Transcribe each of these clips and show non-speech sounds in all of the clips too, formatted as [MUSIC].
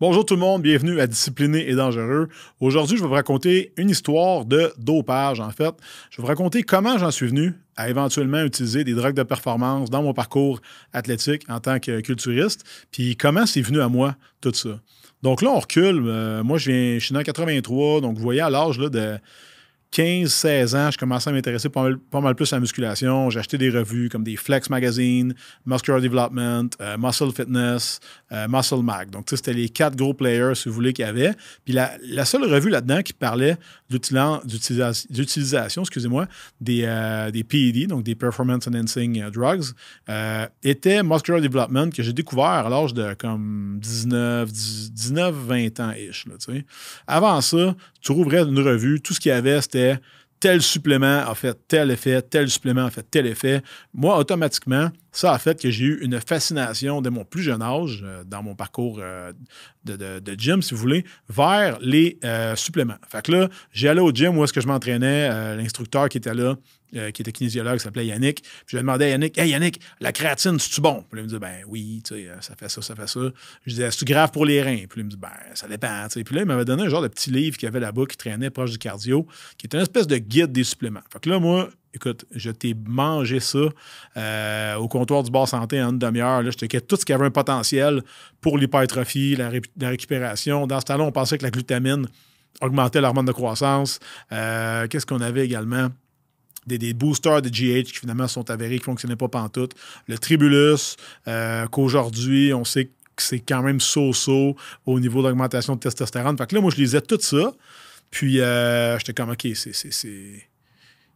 Bonjour tout le monde, bienvenue à Discipliné et Dangereux. Aujourd'hui, je vais vous raconter une histoire de dopage, en fait. Je vais vous raconter comment j'en suis venu à éventuellement utiliser des drogues de performance dans mon parcours athlétique en tant que culturiste, puis comment c'est venu à moi tout ça. Donc là, on recule. Euh, moi, je viens, je suis né en 83, donc vous voyez à l'âge de 15-16 ans, je commençais à m'intéresser pas mal, plus à la musculation. J'ai acheté des revues comme des Flex Magazine, Muscular Development, euh, Muscle Fitness, euh, Muscle Mag. Donc, c'était les quatre gros players, si vous voulez, qu'il y avait. Puis la, seule revue là-dedans qui parlait d'utilisation, excusez-moi, des, euh, des PED, donc des Performance Enhancing Drugs, était Muscular Development que j'ai découvert à l'âge de comme 19, 19 20 ans-ish. Avant ça, tu rouvrais une revue, tout ce qu'il y avait, c'était tel supplément a fait tel effet, tel supplément a fait tel effet. Moi, automatiquement, ça a fait que j'ai eu une fascination dès mon plus jeune âge, euh, dans mon parcours euh, de, gym, si vous voulez, vers les euh, suppléments. Fait que là, j'ai allé au gym où est-ce que je m'entraînais, l'instructeur qui était là, qui était kinésiologue, s'appelait Yannick. Puis je lui ai demandé à Yannick, Hey Yannick, la créatine, c'est-tu bon? Puis il me dit, ben oui, ça fait ça, ça fait ça. Je disais, c'est-tu grave pour les reins? Puis il me dit, ben ça dépend. Puis là, il m'avait donné un genre de petit livre qu'il avait là-bas qui traînait proche du cardio, qui était une espèce de guide des suppléments. Fait que là, moi, Écoute, je t'ai mangé ça euh, au comptoir du bar santé en une demi-heure. Je te tout ce qui avait un potentiel pour l'hypertrophie, la, récupération. Dans ce temps-là, on pensait que la glutamine augmentait l'hormone de croissance. Euh, qu'est-ce qu'on avait également? Des, boosters de GH qui finalement sont avérés qui ne fonctionnaient pas pantoute. Le tribulus, euh, qu'aujourd'hui, on sait que c'est quand même so-so au niveau d'augmentation de testostérone. Fait que là, moi, je lisais tout ça. Puis, j'étais comme, OK, c'est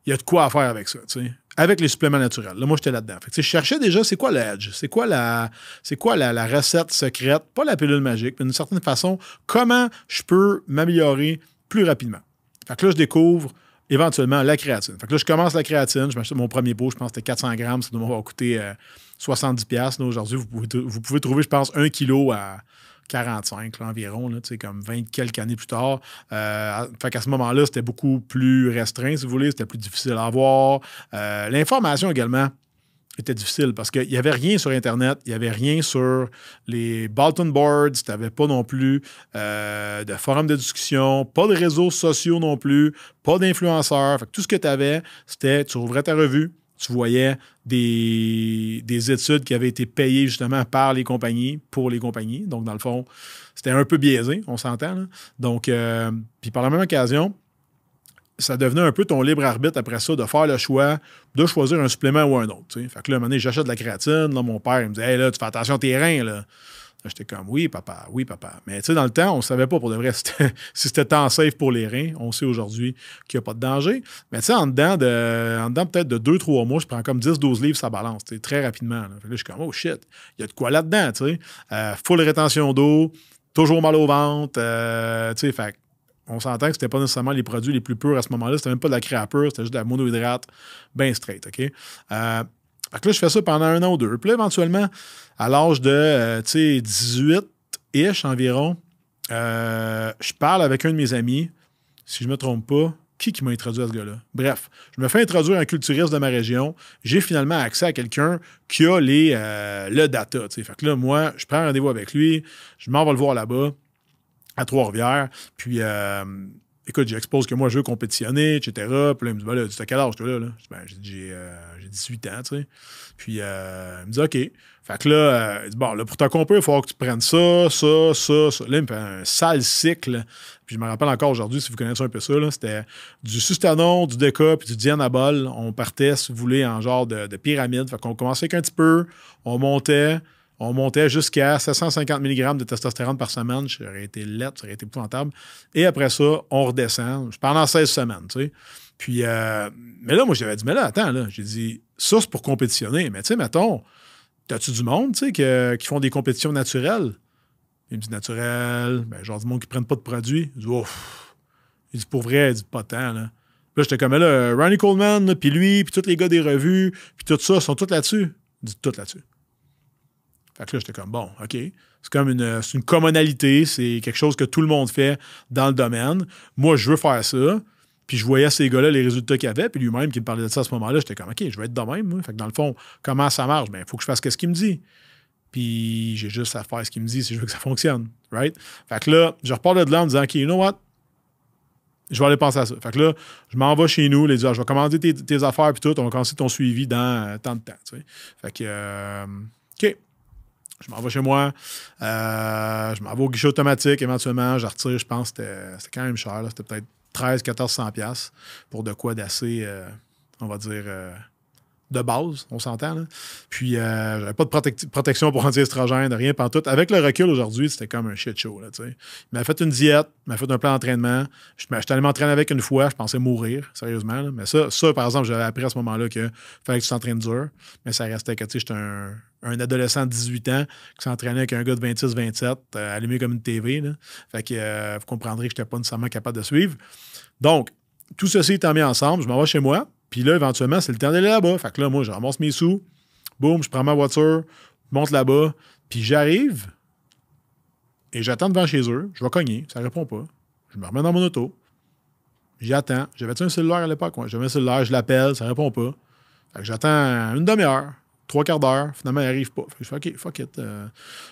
il y a de quoi faire avec ça, tu sais. Avec les suppléments naturels. Là, moi, j'étais là-dedans. je cherchais déjà c'est quoi l'edge, c'est quoi la c'est quoi la, recette secrète, pas la pilule magique, mais d'une certaine façon, comment je peux m'améliorer plus rapidement. Fait que là, je découvre éventuellement la créatine. Fait que là, je commence la créatine, je m'achète mon premier pot, je pense que c'était 400 grammes, ça doit m'avoir coûté 70$. Euh, Aujourd'hui, vous pouvez, vous pouvez trouver, je pense, un kilo à 45 environ, là, comme 20 quelques années plus tard. Euh, fait qu'à ce moment-là, c'était beaucoup plus restreint, si vous voulez, c'était plus difficile à avoir. Euh, l'information également était difficile parce qu'il n'y avait rien sur Internet, il n'y avait rien sur les Balton Boards, tu n'avais pas non plus euh, de forums de discussion, pas de réseaux sociaux non plus, pas d'influenceurs. Tout ce que tu avais, c'était tu ouvrais ta revue, tu voyais des, études qui avaient été payées justement par les compagnies, pour les compagnies. Donc, dans le fond, c'était un peu biaisé, on s'entend. Donc, euh, puis par la même occasion, ça devenait un peu ton libre arbitre après ça de faire le choix de choisir un supplément ou un autre. Fait que là, à un moment donné, j'achète de la créatine. Là, mon père me dit Hey, là, tu fais attention à tes reins. Là. J'étais comme oui, papa, oui, papa. Mais tu sais, dans le temps, on ne savait pas pour de vrai [LAUGHS] si c'était tant safe pour les reins. On sait aujourd'hui qu'il n'y a pas de danger. Mais tu sais, en dedans, de, en dedans peut-être de 2-3 mois, je prends comme 10-12 livres, ça balance très rapidement. Là. je suis comme oh shit, il y a de quoi là-dedans, tu sais. Euh, full rétention d'eau, toujours mal au ventre. Euh, tu sais, fait on s'entend que c'était pas nécessairement les produits les plus purs à ce moment-là. C'était même pas de la créa c'était juste de la monohydrate bien straight, OK? Euh, fait que là, je fais ça pendant un an ou deux. Puis là, éventuellement, à l'âge de 18-ish euh, environ, euh, je parle avec un de mes amis, si je ne me trompe pas, qui qui m'a introduit à ce gars-là? Bref, je me fais introduire un culturiste de ma région. J'ai finalement accès à quelqu'un qui a les, euh, le data. Fait que là, moi, je prends rendez-vous avec lui, je m'en vais le voir là-bas, à Trois-Rivières. Puis, écoute, j'expose que moi, je veux compétitionner, etc. Puis là, il me dit, ben là, tu as quel âge, toi, là? Ben, j'ai, 18 ans, tu sais. Puis, euh, il me dit, OK. Fait que là, euh, il dit, bon, là, pour t'accomplir, il faut que tu prennes ça, ça, ça, ça. Là, il me fait un sale cycle. Puis, je me rappelle encore aujourd'hui, si vous connaissez un peu ça, c'était du sustanon, du déca, puis du dianabol. On partait, si vous voulez, en genre de, pyramide. Fait qu'on commençait avec un petit peu, on montait, on montait jusqu'à 750 mg de testostérone par semaine. J'aurais été lettre, ça aurait été épouvantable. Et après ça, on redescend pendant 16 semaines, tu. Puis, euh, mais là, moi, j'avais dit, mais là, attends, là, j'ai dit, ça, c'est pour compétitionner. Mais tu sais, mettons, t'as-tu du monde, qui font des compétitions naturelles? Il me dit, naturel, ben, genre du monde qui prennent pas de produits. Il dit, ouf. Il dit, pour vrai, il dit, pas tant, là. Là, j'étais comme, là, Ronnie Coleman, puis lui, puis tous les gars des revues, puis tout ça, sont tous là-dessus? Il dit, tout là-dessus. Fait que là, j'étais comme, bon, OK. C'est comme une, une commonalité, c'est quelque chose que tout le monde fait dans le domaine. Moi, je veux faire ça. Puis je voyais ces gars-là, les résultats qu'ils avaient, puis lui-même qui me parlait de ça à ce moment-là, j'étais comme, OK, je vais être de même. Fait que dans le fond, comment ça marche? Bien, il faut que je fasse ce qu'il me dit. Puis j'ai juste à faire ce qu'il me dit si je veux que ça fonctionne. Right? Fait que là, je repars de là en disant, OK, you know what? Je vais aller penser à ça. Fait que là, je m'en vais chez nous, les dire, je vais commander tes, affaires puis tout, on va commencer ton suivi dans euh, tant de temps. Fait que, euh, OK. Je m'en vais chez moi. Euh, je m'en vais au guichet automatique éventuellement. Je retire, je pense que c'était quand même cher. C'était peut-être 13 1400 pour de quoi d'assez, on va dire, de base, on s'entend. Là. Puis, euh, j'avais pas de protection pour [LAUGHS] anti-estrogène, rien, pas tout. Avec le recul aujourd'hui, c'était comme un shit show. Là, il m'a fait une diète, il m'a fait un plan d'entraînement. Je suis allé m'entraîner avec une fois, je pensais mourir, sérieusement. Mais ça, ça, par exemple, j'avais appris à ce moment-là qu'il fallait que tu t'entraînes dur. Mais ça restait que j'étais un, un, adolescent de 18 ans qui s'entraînait avec un gars de 26-27, euh, allumé comme une TV. Là. Fait que euh, vous comprendrez que je n'étais pas nécessairement capable de suivre. Donc, tout ceci étant mis ensemble, je m'en vais chez moi. Puis là, éventuellement, c'est le temps d'aller là-bas. Fait que là, moi, je ramasse mes sous. Boum, je prends ma voiture, monte là-bas. Puis j'arrive et j'attends devant chez eux. Je vais cogner, ça répond pas. Je me remets dans mon auto. J'attends. J'avais-tu un cellulaire à l'époque? J'avais un cellulaire, je l'appelle, ça répond pas. Fait que j'attends une demi-heure, trois quarts d'heure. Finalement, il arrive pas. je fais OK, fuck it. Euh,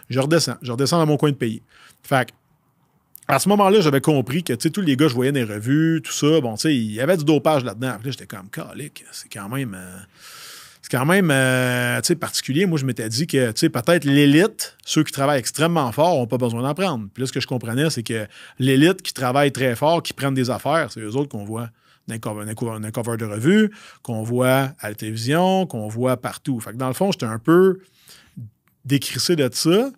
je redescends. Je redescends dans mon coin de pays. Fait que à ce moment-là, j'avais compris que tous les gars, je voyais des revues, tout ça. Bon, tu sais, il y avait du dopage là-dedans. Après, j'étais comme, calique, c'est quand même. Euh, c'est quand même euh, particulier. Moi, je m'étais dit que peut-être l'élite, ceux qui travaillent extrêmement fort, n'ont pas besoin d'en prendre. Puis là, ce que je comprenais, c'est que l'élite qui travaille très fort, qui prennent des affaires, c'est eux autres qu'on voit dans un cover, de revue, qu'on voit à la télévision, qu'on voit partout. Fait que dans le fond, j'étais un peu décrissé de ça.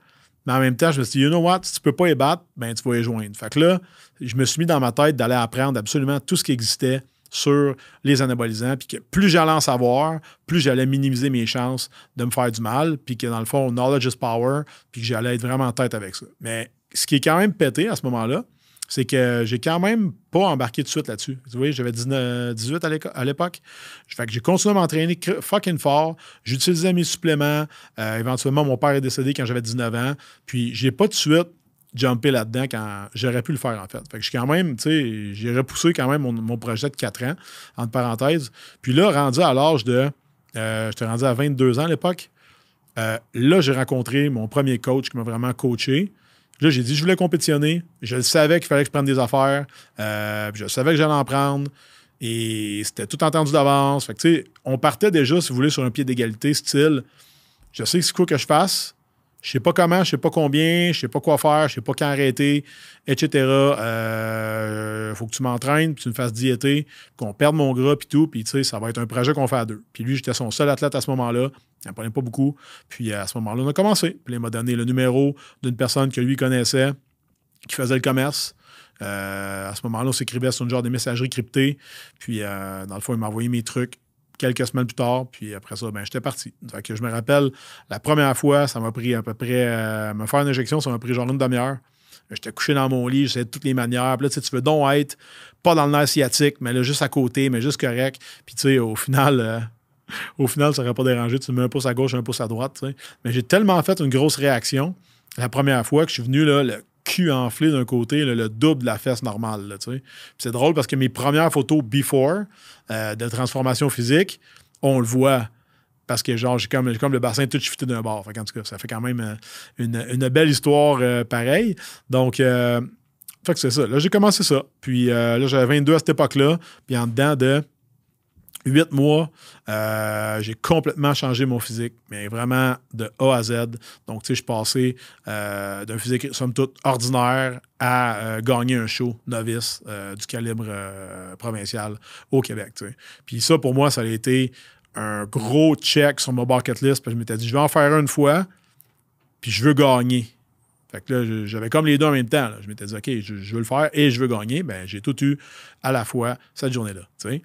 Mais en même temps, je me suis dit, you know what, si tu peux pas y battre, ben tu vas y joindre. Fait que là, je me suis mis dans ma tête d'aller apprendre absolument tout ce qui existait sur les anabolisants, puis que plus j'allais en savoir, plus j'allais minimiser mes chances de me faire du mal, puis que dans le fond, knowledge is power, puis que j'allais être vraiment en tête avec ça. Mais ce qui est quand même pété à ce moment-là, c'est que j'ai quand même pas embarqué de suite là-dessus. Vous voyez, j'avais 18 à l'époque. Fait que j'ai continué à m'entraîner fucking fort. J'utilisais mes suppléments. Euh, éventuellement, mon père est décédé quand j'avais 19 ans. Puis j'ai pas de suite jumpé là-dedans quand j'aurais pu le faire, en fait. Fait que j'ai quand même, tu sais, j'ai repoussé quand même mon, projet de 4 ans, entre parenthèses. Puis là, rendu à l'âge de. Euh, j'étais rendu à 22 ans à l'époque. Euh, là, j'ai rencontré mon premier coach qui m'a vraiment coaché. Là, j'ai dit je voulais compétitionner. Je savais qu'il fallait que je prenne des affaires. Euh, je savais que j'allais en prendre. Et c'était tout entendu d'avance. Que, on partait déjà, si vous voulez, sur un pied d'égalité, style je sais ce qu'il faut que je fasse. Je sais pas comment, je sais pas combien, je sais pas quoi faire, je sais pas quand arrêter, etc. Euh, faut que tu m'entraînes, puis tu me fasses diéter, qu'on perde mon gras, puis tout. Puis, tu sais, ça va être un projet qu'on fait à deux. Puis lui, j'étais son seul athlète à ce moment-là. Il n'en prenait pas beaucoup. Puis à ce moment-là, on a commencé. Puis il m'a donné le numéro d'une personne que lui connaissait, qui faisait le commerce. Euh, à ce moment-là, on s'écrivait sur une genre de messagerie cryptée. Puis, euh, dans le fond, il m'a envoyé mes trucs quelques semaines plus tard. Puis après ça, ben, j'étais parti. Fait que je me rappelle, la première fois, ça m'a pris à peu près. Euh, me faire une injection, ça m'a pris genre une demi-heure. J'étais couché dans mon lit, j'essayais de toutes les manières. Puis là, tu veux donc être pas dans le nerf sciatique, mais là, juste à côté, mais juste correct. Puis tu sais, au final, au final, ça n'aurait pas dérangé. Tu mets un pouce à gauche, un pouce à droite. Mais j'ai tellement fait une grosse réaction la première fois que je suis venu là, cul enflé d'un côté, le double de la fesse normale. C'est drôle parce que mes premières photos before euh, de transformation physique, on le voit. Parce que genre, j'ai comme, comme le bassin tout chuté d'un bord. en tout cas, ça fait quand même euh, une, belle histoire euh, pareille. Donc, fait c'est ça. Là, j'ai commencé ça. Puis là, j'avais 22 à cette époque-là. Puis en dedans de huit mois, euh, j'ai complètement changé mon physique, mais vraiment de A à Z. Donc, tu sais, je suis passé euh, d'un physique, somme toute, ordinaire à euh, gagner un show novice du calibre provincial au Québec. Puis ça, pour moi, ça a été un gros check sur ma bucket list. Puis je m'étais dit, je vais en faire une fois, puis je veux gagner. Fait que là, j'avais comme les deux en même temps. Je m'étais dit, OK, je, je, veux le faire et je veux gagner. Ben, j'ai tout eu à la fois cette journée-là. Tu sais.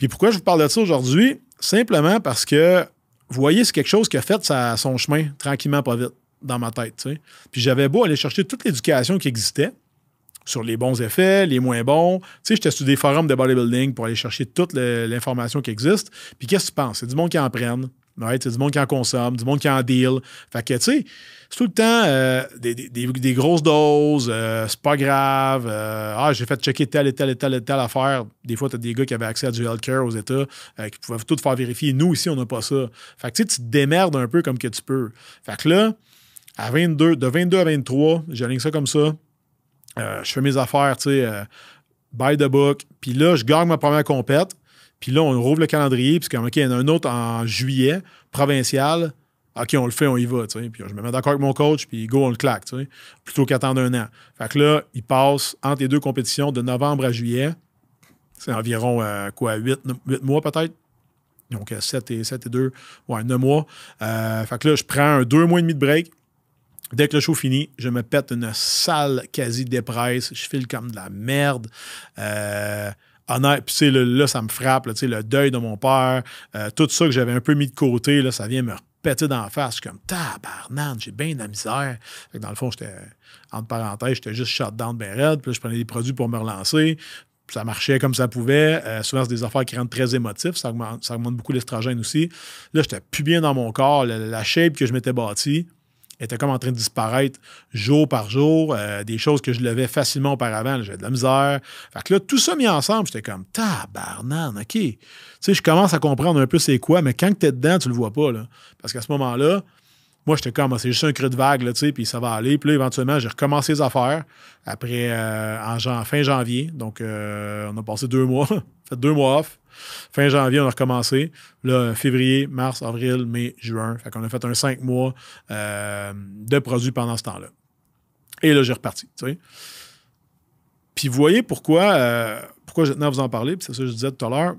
Puis pourquoi je vous parle de ça aujourd'hui? Simplement parce que, vous voyez, c'est quelque chose qui a fait son chemin tranquillement, pas vite, dans ma tête. Puis j'avais beau aller chercher toute l'éducation qui existait sur les bons effets, les moins bons. Tu sais, j'étais sur des forums de bodybuilding pour aller chercher toute l'information qui existe. Puis qu'est-ce que tu penses? C'est du monde qui en prenne. Right? Du monde qui en consomme, du monde qui en deal. Fait que, tu sais, c'est tout le temps euh, des, des- grosses doses, euh, c'est pas grave. euh, ah, j'ai fait checker telle et telle et telle et telle affaire. Des fois, tu as des gars qui avaient accès à du healthcare aux États, qui pouvaient tout faire vérifier. Nous, ici, on n'a pas ça. Fait que, tu sais, tu te démerdes un peu comme que tu peux. Fait que là, à 22, de 22 à 23, j'aligne ça comme ça. Je fais mes affaires, tu sais, by the book. Puis là, je gagne ma première compète. Puis là, on rouvre le calendrier. Puis OK, y en a un autre en juillet, provincial. OK, on le fait, on y va. Puis je me mets d'accord avec mon coach, puis go, on le claque, plutôt qu'attendre un an. Fait que là, il passe entre les deux compétitions de novembre à juillet. C'est environ, euh, quoi, 8, mois peut-être? Donc, 7 et, 7 et 2, ouais, 9 mois. Euh, fait que là, je prends un 2 mois et demi de break. Dès que le show finit, je me pète une sale quasi dépresse. Je file comme de la merde. Euh, honnête, puis là, ça me frappe, le deuil de mon père, euh, tout ça que j'avais un peu mis de côté, là, ça vient me péter la face. Je suis comme, tabarnane, j'ai bien de la misère. Dans le fond, j'étais, entre parenthèses, j'étais juste shut down ben raide, puis je prenais des produits pour me relancer. Ça marchait comme ça pouvait. Euh, souvent, c'est des affaires qui rendent très émotifs. Ça augmente, ça augmente beaucoup l'estrogène aussi. Là, j'étais plus bien dans mon corps. La, la shape que je m'étais bâtie était comme en train de disparaître jour par jour. Euh, des choses que je levais facilement auparavant. J'avais de la misère. Fait que là, tout ça mis ensemble, j'étais comme tabarnane, OK. Tu sais, je commence à comprendre un peu c'est quoi, mais quand tu es dedans, tu le vois pas. Là. Parce qu'à ce moment-là, moi, j'étais comme, c'est juste un creux de vague, là, tu sais, puis ça va aller. Puis là, éventuellement, j'ai recommencé les affaires après, euh, en fin janvier. Donc, euh, on a passé deux mois, [LAUGHS] fait deux mois off. Fin janvier, on a recommencé. Là, février, mars, avril, mai, juin. Fait qu'on a fait un cinq mois euh, de produits pendant ce temps-là. Et là, j'ai reparti, tu sais. Puis vous voyez pourquoi, pourquoi je tenais à vous en parler, puis c'est ça que je disais tout à l'heure.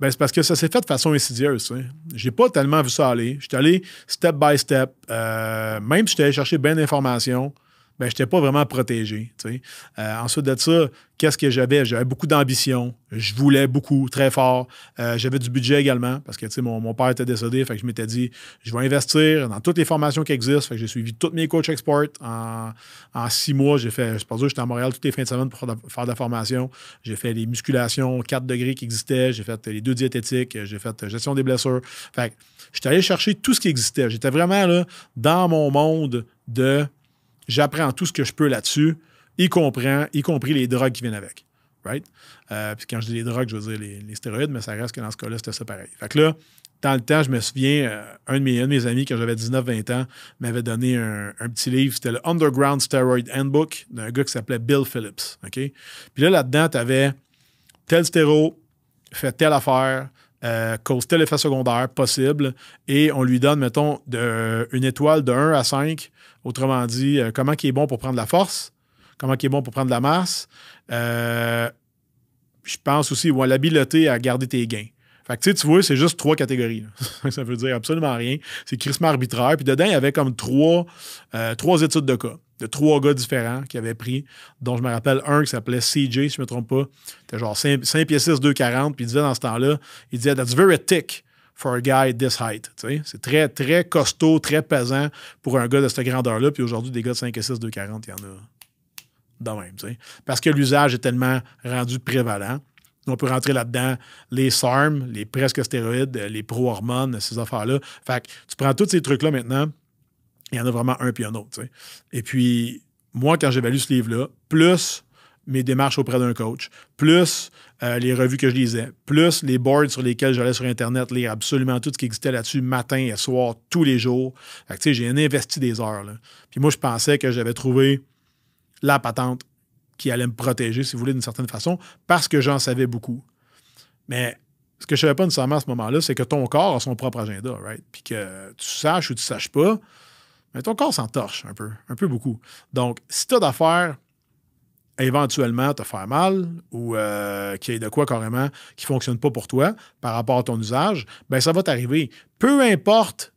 Ben, c'est parce que ça s'est fait de façon insidieuse. sais. J'ai pas tellement vu ça aller. J'étais allé step by step. Euh, même si j'étais allé chercher bien d'informations, ben, je n'étais pas vraiment protégé. Euh, ensuite de ça, qu'est-ce que j'avais? J'avais beaucoup d'ambition. Je voulais beaucoup, très fort. Euh, j'avais du budget également parce que mon, mon père était décédé. Fait que je m'étais dit, je vais investir dans toutes les formations qui existent. Fait que j'ai suivi tous mes coachs export. En, en six mois, j'ai fait, je pense que j'étais à Montréal toutes les fins de semaine pour faire de, faire de la formation. J'ai fait les musculations 4 degrés qui existaient. J'ai fait les deux diététiques. J'ai fait gestion des blessures. Fait que j'étais allé chercher tout ce qui existait. J'étais vraiment là dans mon monde de j'apprends tout ce que je peux là-dessus, y, y compris les drogues qui viennent avec. Right? Euh, puis quand je dis les drogues, je veux dire les, stéroïdes, mais ça reste que dans ce cas-là, c'était ça pareil. Fait que là, dans le temps, je me souviens, euh, un, de mes, un de mes amis, quand j'avais 19-20 ans, m'avait donné un, un petit livre. C'était le Underground Steroid Handbook d'un gars qui s'appelait Bill Phillips. OK? Puis là, là-dedans, tu avais tel stéro, fait telle affaire, euh, cause tel effet secondaire possible, et on lui donne, mettons, de, une étoile de 1 à 5. Autrement dit, euh, comment il est bon pour prendre la force, comment il est bon pour prendre la masse. Euh, je pense aussi, ouais, l'habileté à garder tes gains. Fait que tu vois, c'est juste trois catégories. [LAUGHS] ça veut dire absolument rien. C'est crissement arbitraire. Puis dedans, il y avait comme trois, euh, trois études de cas, de trois gars différents qui avaient pris, dont je me rappelle un qui s'appelait CJ, si je ne me trompe pas. C'était genre 5, 5 pieds 6, 2, 40. Puis il disait dans ce temps-là, il disait That's very thick for a guy this height. C'est très, très costaud, très pesant pour un gars de cette grandeur-là. Puis aujourd'hui, des gars de 5 et 6, 2, 40, il y en a de même. tu sais. Parce que l'usage est tellement rendu prévalent. On peut rentrer là-dedans les SARM, les presque stéroïdes, les pro-hormones, ces affaires-là. Fait que tu prends tous ces trucs-là maintenant, il y en a vraiment un puis un autre. Et puis, moi, quand j'avais lu ce livre-là, plus mes démarches auprès d'un coach, plus euh, les revues que je lisais, plus les boards sur lesquels j'allais sur Internet lire absolument tout ce qui existait là-dessus matin et soir, tous les jours. J'ai investi des heures. là. Puis moi, je pensais que j'avais trouvé la patente qui allait me protéger, si vous voulez, d'une certaine façon, parce que j'en savais beaucoup. Mais ce que je ne savais pas nécessairement à ce moment-là, c'est que ton corps a son propre agenda, right? Puis que tu saches ou tu ne saches pas, mais ton corps s'en torche un peu, un peu beaucoup. Donc, si tu as d'affaires éventuellement te faire mal ou euh, qu'il y ait de quoi carrément qui ne fonctionne pas pour toi par rapport à ton usage, ben ça va t'arriver. Peu importe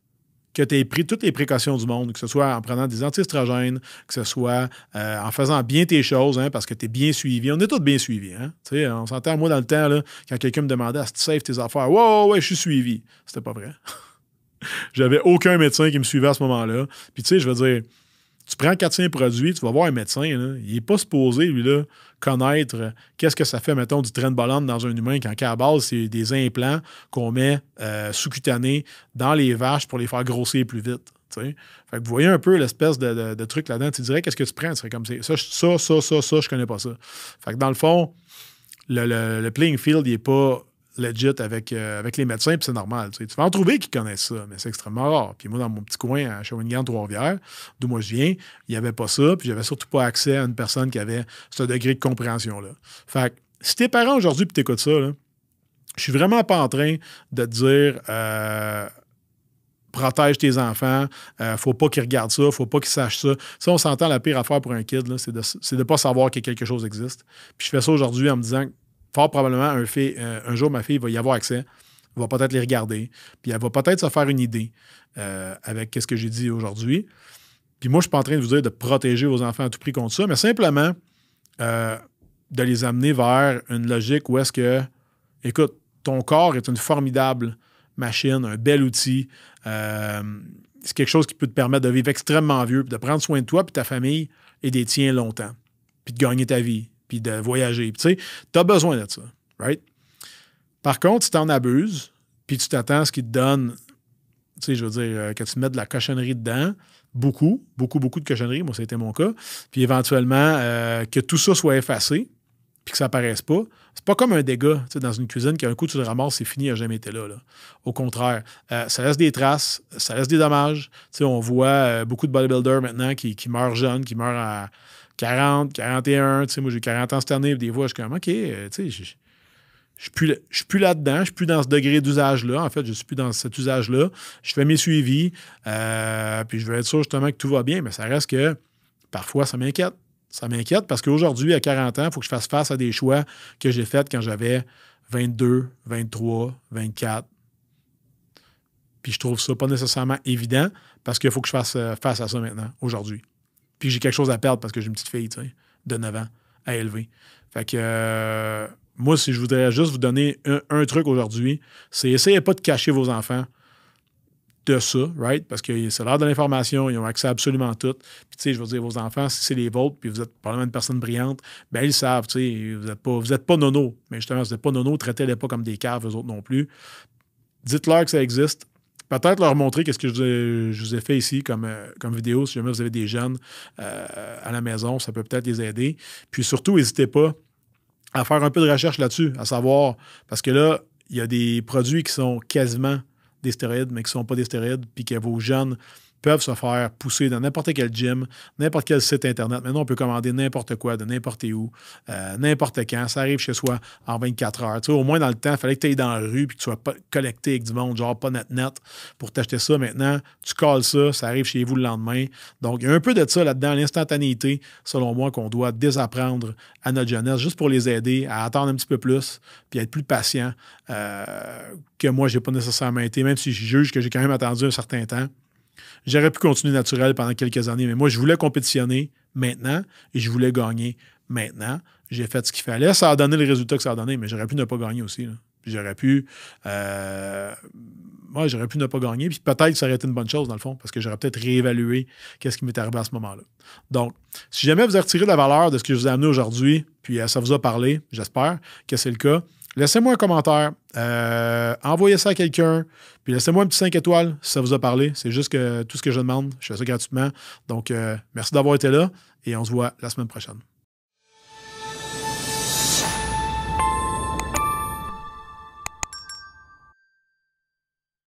que tu aies pris toutes les précautions du monde, que ce soit en prenant des anti-estrogènes, que ce soit euh, en faisant bien tes choses, hein, parce que tu es bien suivi. On est tous bien suivis. Hein? On s'entend, moi, dans le temps, quand quelqu'un me demandait à ce que tu saves tes affaires, ouais, ouais, je suis suivi. C'était pas vrai. [LAUGHS] [LAUGHS] J'avais aucun médecin qui me suivait à ce moment-là. Puis, tu sais, je veux dire, Tu prends 400 produits, tu vas voir un médecin, il n'est pas supposé, lui, là, connaître euh, qu'est-ce que ça fait, mettons, du train de dans un humain, quand à la base, c'est des implants qu'on met euh, sous-cutanés dans les vaches pour les faire grossir plus vite. Fait que vous voyez un peu l'espèce de, truc là-dedans. Tu dirais, qu'est-ce que tu prends? Tu serais comme ça, ça, ça, ça, ça, je connais pas ça. Fait que dans le fond, le, le playing field, il n'est pas legit avec, euh, avec les médecins, puis c'est normal. Tu, vas en trouver qui connaissent ça, mais c'est extrêmement rare. Puis moi, dans mon petit coin à Shawinigan, Trois-Rivières, d'où moi je viens, il n'y avait pas ça, puis j'avais surtout pas accès à une personne qui avait ce degré de compréhension-là. Fait que si tes parents aujourd'hui, puis t'écoutes ça, là, je suis vraiment pas en train de te dire euh, protège tes enfants, euh, faut pas qu'ils regardent ça, faut pas qu'ils sachent ça. Ça, on s'entend la pire affaire pour un kid, c'est de ne pas savoir que quelque chose existe. Puis je fais ça aujourd'hui en me disant fort probablement, un, euh, un jour, ma fille va y avoir accès, va peut-être les regarder, puis elle va peut-être se faire une idée euh, avec ce que j'ai dit aujourd'hui. Puis moi, je ne suis pas en train de vous dire de protéger vos enfants à tout prix contre ça, mais simplement euh, de les amener vers une logique où est-ce que, écoute, ton corps est une formidable machine, un bel outil. c'est quelque chose qui peut te permettre de vivre extrêmement vieux, puis de prendre soin de toi, puis ta famille et des tiens longtemps, puis de gagner ta vie, puis de voyager. Tu sais, tu as besoin de ça, right? Par contre, si tu en abuses, puis tu t'attends à ce qu'il te donne, tu sais, je veux dire, euh, que tu mettes de la cochonnerie dedans, beaucoup, beaucoup, beaucoup de cochonnerie, moi, ça a été mon cas, puis éventuellement, euh, que tout ça soit effacé, puis que ça apparaisse pas. C'est pas comme un dégât dans une cuisine qu'un coup tu le ramasses, c'est fini, il n'a jamais été là, là. Au contraire, euh, ça laisse des traces, ça laisse des dommages. Tu sais, on voit beaucoup de bodybuilders maintenant qui meurent jeunes, qui meurent à 40, 41, tu sais, moi j'ai 40 ans cette année, des fois je suis comme, OK, euh, tu sais, je ne suis plus là-dedans, je ne suis plus dans ce degré d'usage-là. En fait, je ne suis plus dans cet usage-là. Je fais mes suivis, euh, puis je veux être sûr justement que tout va bien, mais ça reste que parfois ça m'inquiète. Ça m'inquiète parce qu'aujourd'hui, à 40 ans, il faut que je fasse face à des choix que j'ai faits quand j'avais 22, 23, 24. Puis je trouve ça pas nécessairement évident parce qu'il faut que je fasse euh, face à ça maintenant, aujourd'hui. Puis j'ai quelque chose à perdre parce que j'ai une petite fille, de 9 ans à élever. Fait que euh, moi, si je voudrais juste vous donner un, truc aujourd'hui, c'est essayez pas de cacher vos enfants de ça, right? Parce que c'est l'heure de l'information, ils ont accès à absolument tout. Puis, tu sais, je veux dire, vos enfants, si c'est les vôtres, puis vous êtes probablement une personne brillante, ben ils savent, tu sais, vous n'êtes pas, vous êtes pas nono. Mais justement, vous n'êtes pas nono, traitez-les pas comme des caves, eux autres non plus. Dites-leur que ça existe, peut-être leur montrer qu'est-ce que je, vous ai fait ici comme, euh, comme vidéo. Si jamais vous avez des jeunes euh, à la maison, ça peut peut-être les aider. Puis surtout, n'hésitez pas à faire un peu de recherche là-dessus, à savoir, parce que là, il y a des produits qui sont quasiment des stéroïdes, mais qui ne sont pas des stéroïdes, puis que vos jeunes peuvent se faire pousser dans n'importe quel gym, n'importe quel site Internet. Maintenant, on peut commander n'importe quoi, de n'importe où, euh, n'importe quand. Ça arrive chez soi en 24 heures. Tu au moins, dans le temps, il fallait que tu ailles dans la rue puis que tu sois pas collecté avec du monde, genre pas net-net, pour t'acheter ça. Maintenant, tu colles ça, ça arrive chez vous le lendemain. Donc, il y a un peu de ça là-dedans, l'instantanéité, selon moi, qu'on doit désapprendre à notre jeunesse, juste pour les aider à attendre un petit peu plus puis être plus patient euh, que moi, j'ai pas nécessairement été, même si je juge que j'ai quand même attendu un certain temps. J'aurais pu continuer naturel pendant quelques années, mais moi, je voulais compétitionner maintenant et je voulais gagner maintenant. J'ai fait ce qu'il fallait. Ça a donné le résultat que ça a donné, mais j'aurais pu ne pas gagner aussi. J'aurais pu. Euh, moi, j'aurais pu ne pas gagner. Puis peut-être que ça aurait été une bonne chose, dans le fond, parce que j'aurais peut-être réévalué qu'est-ce qui m'est arrivé à ce moment-là. Donc, si jamais vous avez retiré la valeur de ce que je vous ai amené aujourd'hui, puis euh, ça vous a parlé, j'espère que c'est le cas, laissez-moi un commentaire, euh, envoyez ça à quelqu'un, puis laissez-moi un petit 5 étoiles si ça vous a parlé. C'est juste que tout ce que je demande, je fais ça gratuitement. Donc, euh, merci d'avoir été là et on se voit la semaine prochaine.